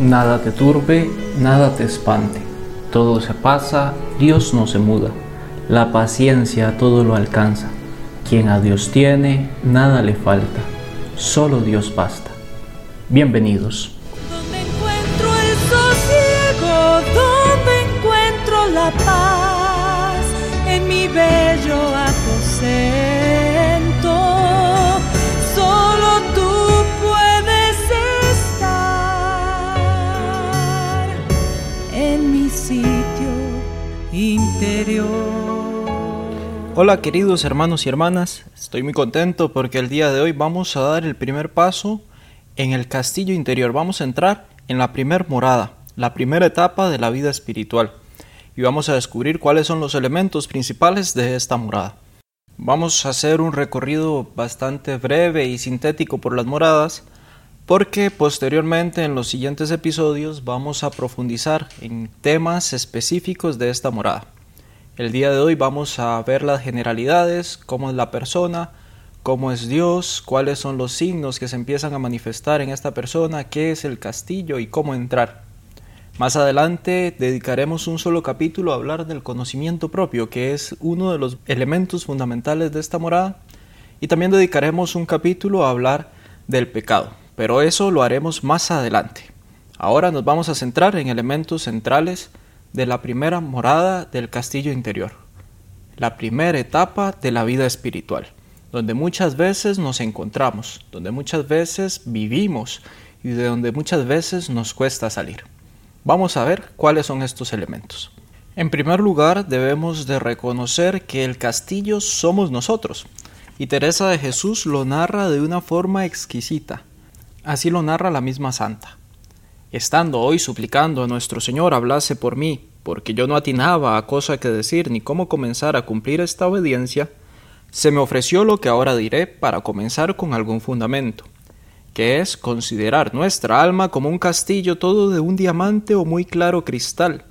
Nada te turbe, nada te espante. Todo se pasa, Dios no se muda. La paciencia todo lo alcanza. Quien a Dios tiene, nada le falta. Solo Dios basta. Bienvenidos. ¿Dónde encuentro el sosiego? ¿Dónde encuentro la paz? En mi bello Hola queridos hermanos y hermanas, estoy muy contento porque el día de hoy vamos a dar el primer paso en el castillo interior. Vamos a entrar en la primer morada, la primera etapa de la vida espiritual y vamos a descubrir cuáles son los elementos principales de esta morada. Vamos a hacer un recorrido bastante breve y sintético por las moradas porque posteriormente en los siguientes episodios vamos a profundizar en temas específicos de esta morada. El día de hoy vamos a ver las generalidades, cómo es la persona, cómo es Dios, cuáles son los signos que se empiezan a manifestar en esta persona, qué es el castillo y cómo entrar. Más adelante dedicaremos un solo capítulo a hablar del conocimiento propio, que es uno de los elementos fundamentales de esta morada, y también dedicaremos un capítulo a hablar del pecado, pero eso lo haremos más adelante. Ahora nos vamos a centrar en elementos centrales de la primera morada del castillo interior, la primera etapa de la vida espiritual, donde muchas veces nos encontramos, donde muchas veces vivimos y de donde muchas veces nos cuesta salir. Vamos a ver cuáles son estos elementos. En primer lugar, debemos de reconocer que el castillo somos nosotros, y Teresa de Jesús lo narra de una forma exquisita. Así lo narra la misma santa. Estando hoy suplicando a nuestro Señor hablase por mí, porque yo no atinaba a cosa que decir ni cómo comenzar a cumplir esta obediencia, se me ofreció lo que ahora diré para comenzar con algún fundamento, que es considerar nuestra alma como un castillo todo de un diamante o muy claro cristal,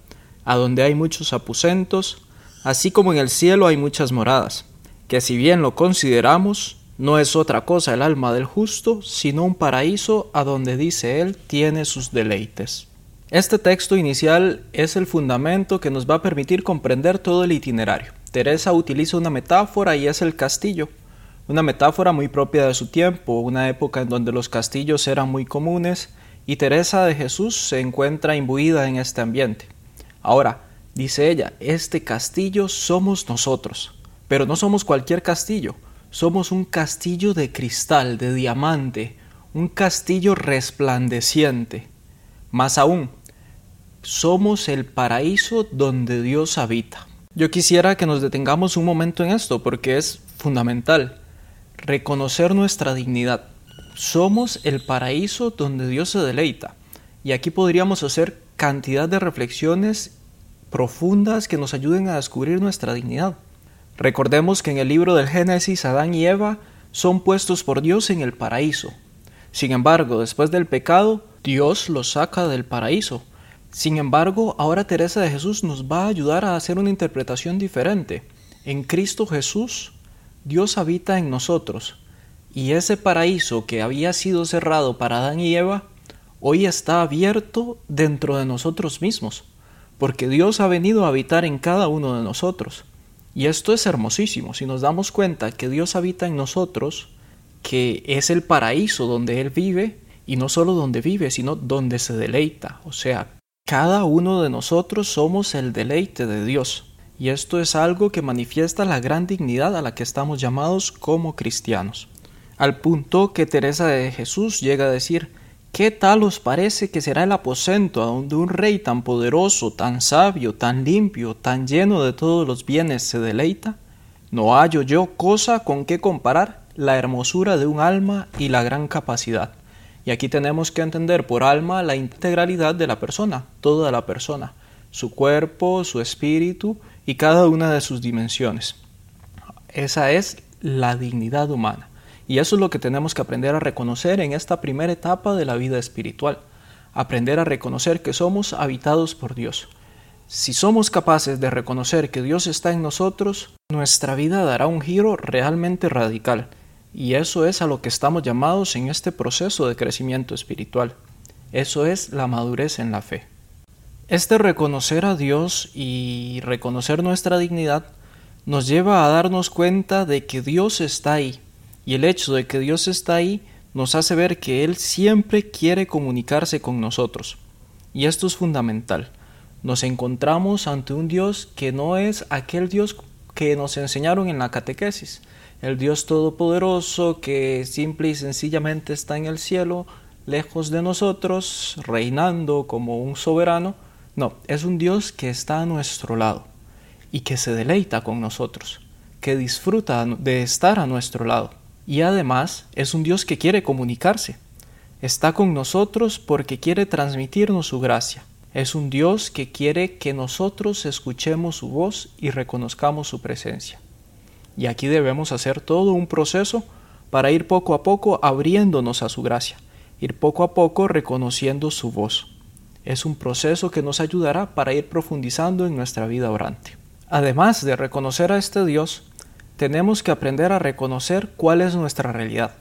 a donde hay muchos aposentos, así como en el cielo hay muchas moradas, que si bien lo consideramos, no es otra cosa el alma del justo, sino un paraíso a donde dice él tiene sus deleites. Este texto inicial es el fundamento que nos va a permitir comprender todo el itinerario. Teresa utiliza una metáfora y es el castillo, una metáfora muy propia de su tiempo, una época en donde los castillos eran muy comunes y Teresa de Jesús se encuentra imbuida en este ambiente. Ahora, dice ella, este castillo somos nosotros, pero no somos cualquier castillo, somos un castillo de cristal, de diamante, un castillo resplandeciente. Más aún, somos el paraíso donde Dios habita. Yo quisiera que nos detengamos un momento en esto porque es fundamental. Reconocer nuestra dignidad. Somos el paraíso donde Dios se deleita. Y aquí podríamos hacer cantidad de reflexiones profundas que nos ayuden a descubrir nuestra dignidad. Recordemos que en el libro del Génesis Adán y Eva son puestos por Dios en el paraíso. Sin embargo, después del pecado, Dios los saca del paraíso. Sin embargo, ahora Teresa de Jesús nos va a ayudar a hacer una interpretación diferente. En Cristo Jesús, Dios habita en nosotros, y ese paraíso que había sido cerrado para Adán y Eva, hoy está abierto dentro de nosotros mismos, porque Dios ha venido a habitar en cada uno de nosotros. Y esto es hermosísimo, si nos damos cuenta que Dios habita en nosotros, que es el paraíso donde Él vive, y no solo donde vive, sino donde se deleita. O sea, cada uno de nosotros somos el deleite de Dios. Y esto es algo que manifiesta la gran dignidad a la que estamos llamados como cristianos. Al punto que Teresa de Jesús llega a decir, ¿Qué tal os parece que será el aposento donde un rey tan poderoso, tan sabio, tan limpio, tan lleno de todos los bienes se deleita? No hallo yo cosa con que comparar la hermosura de un alma y la gran capacidad. Y aquí tenemos que entender por alma la integralidad de la persona, toda la persona, su cuerpo, su espíritu y cada una de sus dimensiones. Esa es la dignidad humana. Y eso es lo que tenemos que aprender a reconocer en esta primera etapa de la vida espiritual. Aprender a reconocer que somos habitados por Dios. Si somos capaces de reconocer que Dios está en nosotros, nuestra vida dará un giro realmente radical. Y eso es a lo que estamos llamados en este proceso de crecimiento espiritual. Eso es la madurez en la fe. Este reconocer a Dios y reconocer nuestra dignidad nos lleva a darnos cuenta de que Dios está ahí. Y el hecho de que Dios está ahí nos hace ver que Él siempre quiere comunicarse con nosotros. Y esto es fundamental. Nos encontramos ante un Dios que no es aquel Dios que nos enseñaron en la catequesis, el Dios Todopoderoso que simple y sencillamente está en el cielo, lejos de nosotros, reinando como un soberano. No, es un Dios que está a nuestro lado y que se deleita con nosotros, que disfruta de estar a nuestro lado. Y además es un Dios que quiere comunicarse. Está con nosotros porque quiere transmitirnos su gracia. Es un Dios que quiere que nosotros escuchemos su voz y reconozcamos su presencia. Y aquí debemos hacer todo un proceso para ir poco a poco abriéndonos a su gracia, ir poco a poco reconociendo su voz. Es un proceso que nos ayudará para ir profundizando en nuestra vida orante. Además de reconocer a este Dios, tenemos que aprender a reconocer cuál es nuestra realidad.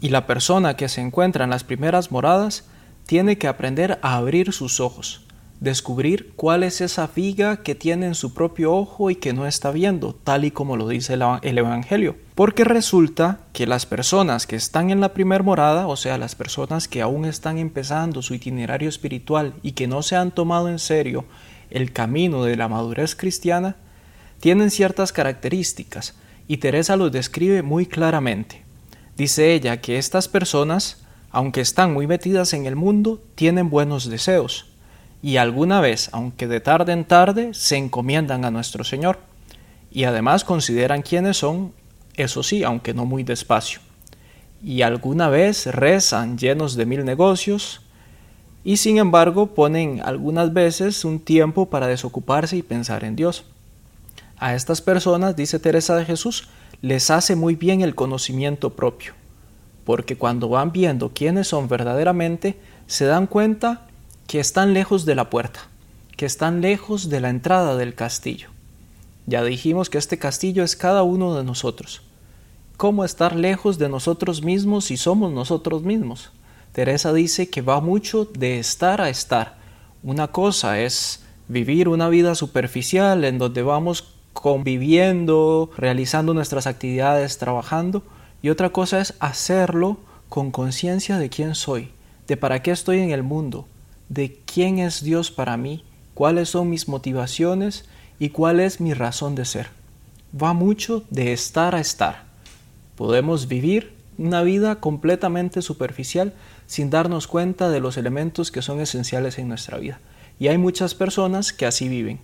Y la persona que se encuentra en las primeras moradas tiene que aprender a abrir sus ojos, descubrir cuál es esa viga que tiene en su propio ojo y que no está viendo, tal y como lo dice el Evangelio. Porque resulta que las personas que están en la primer morada, o sea, las personas que aún están empezando su itinerario espiritual y que no se han tomado en serio el camino de la madurez cristiana, tienen ciertas características y Teresa los describe muy claramente. Dice ella que estas personas, aunque están muy metidas en el mundo, tienen buenos deseos y alguna vez, aunque de tarde en tarde, se encomiendan a nuestro Señor y además consideran quiénes son, eso sí, aunque no muy despacio. Y alguna vez rezan llenos de mil negocios y sin embargo ponen algunas veces un tiempo para desocuparse y pensar en Dios. A estas personas, dice Teresa de Jesús, les hace muy bien el conocimiento propio, porque cuando van viendo quiénes son verdaderamente, se dan cuenta que están lejos de la puerta, que están lejos de la entrada del castillo. Ya dijimos que este castillo es cada uno de nosotros. ¿Cómo estar lejos de nosotros mismos si somos nosotros mismos? Teresa dice que va mucho de estar a estar. Una cosa es vivir una vida superficial en donde vamos conviviendo, realizando nuestras actividades, trabajando, y otra cosa es hacerlo con conciencia de quién soy, de para qué estoy en el mundo, de quién es Dios para mí, cuáles son mis motivaciones y cuál es mi razón de ser. Va mucho de estar a estar. Podemos vivir una vida completamente superficial sin darnos cuenta de los elementos que son esenciales en nuestra vida. Y hay muchas personas que así viven.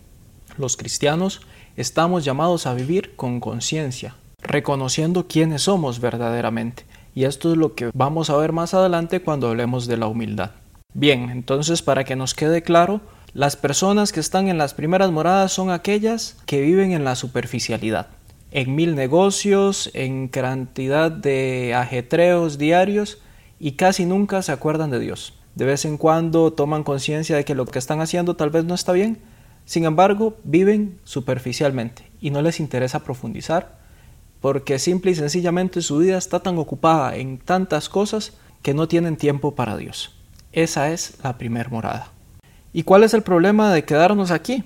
Los cristianos estamos llamados a vivir con conciencia, reconociendo quiénes somos verdaderamente. Y esto es lo que vamos a ver más adelante cuando hablemos de la humildad. Bien, entonces para que nos quede claro, las personas que están en las primeras moradas son aquellas que viven en la superficialidad, en mil negocios, en cantidad de ajetreos diarios y casi nunca se acuerdan de Dios. De vez en cuando toman conciencia de que lo que están haciendo tal vez no está bien, sin embargo, viven superficialmente y no les interesa profundizar porque simple y sencillamente su vida está tan ocupada en tantas cosas que no tienen tiempo para Dios. Esa es la primer morada. ¿Y cuál es el problema de quedarnos aquí?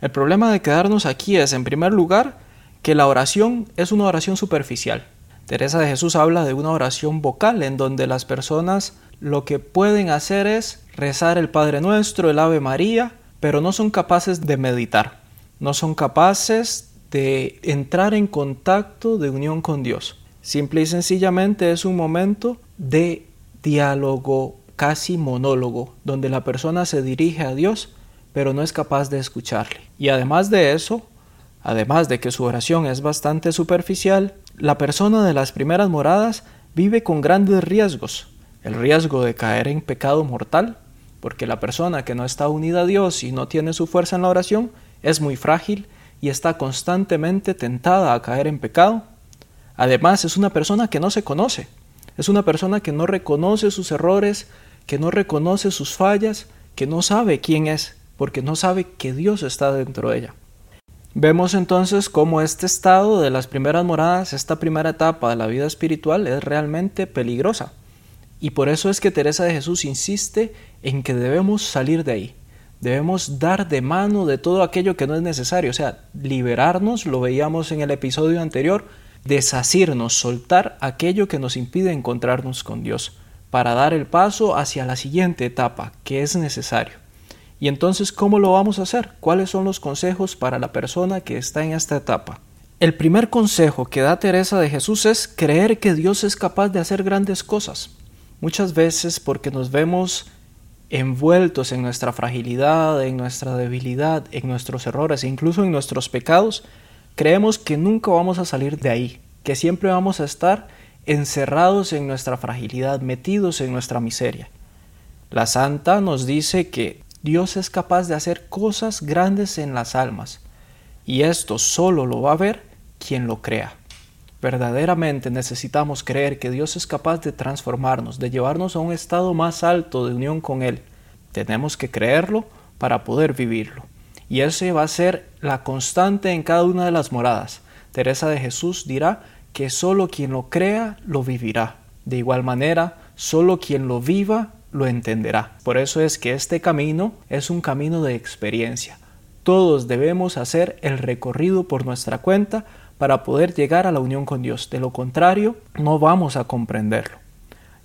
El problema de quedarnos aquí es, en primer lugar, que la oración es una oración superficial. Teresa de Jesús habla de una oración vocal en donde las personas lo que pueden hacer es rezar el Padre Nuestro, el Ave María, pero no son capaces de meditar, no son capaces de entrar en contacto de unión con Dios. Simple y sencillamente es un momento de diálogo, casi monólogo, donde la persona se dirige a Dios, pero no es capaz de escucharle. Y además de eso, además de que su oración es bastante superficial, la persona de las primeras moradas vive con grandes riesgos. El riesgo de caer en pecado mortal, porque la persona que no está unida a Dios y no tiene su fuerza en la oración es muy frágil y está constantemente tentada a caer en pecado. Además es una persona que no se conoce, es una persona que no reconoce sus errores, que no reconoce sus fallas, que no sabe quién es, porque no sabe que Dios está dentro de ella. Vemos entonces cómo este estado de las primeras moradas, esta primera etapa de la vida espiritual es realmente peligrosa. Y por eso es que Teresa de Jesús insiste en que debemos salir de ahí. Debemos dar de mano de todo aquello que no es necesario, o sea, liberarnos, lo veíamos en el episodio anterior, desasirnos, soltar aquello que nos impide encontrarnos con Dios, para dar el paso hacia la siguiente etapa, que es necesario. Y entonces, ¿cómo lo vamos a hacer? ¿Cuáles son los consejos para la persona que está en esta etapa? El primer consejo que da Teresa de Jesús es creer que Dios es capaz de hacer grandes cosas. Muchas veces porque nos vemos envueltos en nuestra fragilidad, en nuestra debilidad, en nuestros errores incluso en nuestros pecados, creemos que nunca vamos a salir de ahí, que siempre vamos a estar encerrados en nuestra fragilidad, metidos en nuestra miseria. La santa nos dice que Dios es capaz de hacer cosas grandes en las almas, y esto solo lo va a ver quien lo crea. Verdaderamente necesitamos creer que Dios es capaz de transformarnos, de llevarnos a un estado más alto de unión con Él. Tenemos que creerlo para poder vivirlo. Y ese va a ser la constante en cada una de las moradas. Teresa de Jesús dirá que solo quien lo crea lo vivirá. De igual manera, solo quien lo viva lo entenderá. Por eso es que este camino es un camino de experiencia. Todos debemos hacer el recorrido por nuestra cuenta para poder llegar a la unión con Dios. De lo contrario, no vamos a comprenderlo.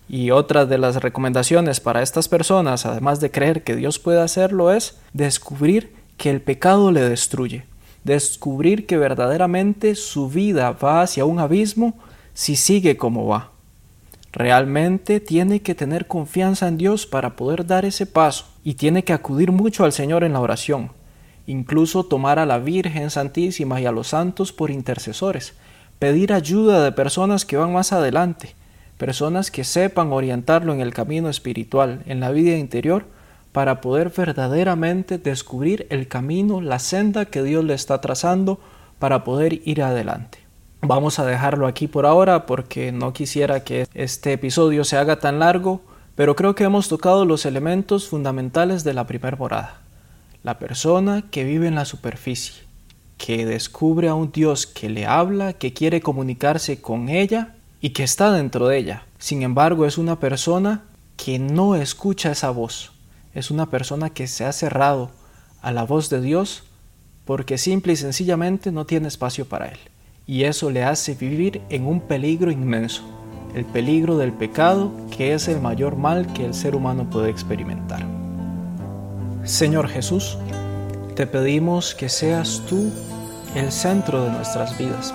Y otra de las recomendaciones para estas personas, además de creer que Dios puede hacerlo, es descubrir que el pecado le destruye. Descubrir que verdaderamente su vida va hacia un abismo si sigue como va. Realmente tiene que tener confianza en Dios para poder dar ese paso y tiene que acudir mucho al Señor en la oración incluso tomar a la Virgen Santísima y a los santos por intercesores, pedir ayuda de personas que van más adelante, personas que sepan orientarlo en el camino espiritual, en la vida interior, para poder verdaderamente descubrir el camino, la senda que Dios le está trazando para poder ir adelante. Vamos a dejarlo aquí por ahora porque no quisiera que este episodio se haga tan largo, pero creo que hemos tocado los elementos fundamentales de la primera morada la persona que vive en la superficie, que descubre a un Dios que le habla, que quiere comunicarse con ella y que está dentro de ella. Sin embargo, es una persona que no escucha esa voz. Es una persona que se ha cerrado a la voz de Dios porque simple y sencillamente no tiene espacio para él. Y eso le hace vivir en un peligro inmenso, el peligro del pecado, que es el mayor mal que el ser humano puede experimentar. Señor Jesús, te pedimos que seas tú el centro de nuestras vidas,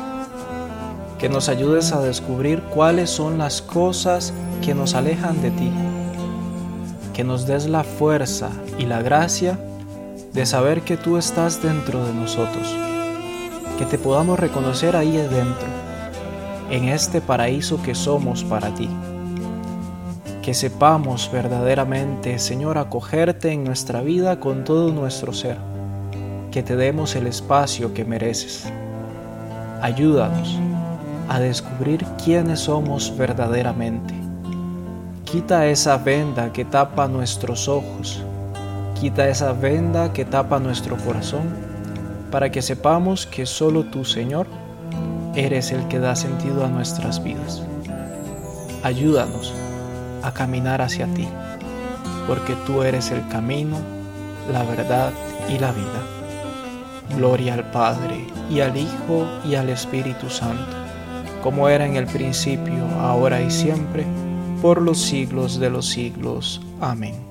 que nos ayudes a descubrir cuáles son las cosas que nos alejan de ti, que nos des la fuerza y la gracia de saber que tú estás dentro de nosotros, que te podamos reconocer ahí adentro, en este paraíso que somos para ti que sepamos verdaderamente, Señor, acogerte en nuestra vida con todo nuestro ser, que te demos el espacio que mereces. Ayúdanos a descubrir quiénes somos verdaderamente. Quita esa venda que tapa nuestros ojos, quita esa venda que tapa nuestro corazón, para que sepamos que solo tú, Señor, eres el que da sentido a nuestras vidas. Ayúdanos a caminar hacia ti, porque tú eres el camino, la verdad y la vida. Gloria al Padre, y al Hijo, y al Espíritu Santo, como era en el principio, ahora y siempre, por los siglos de los siglos. Amén.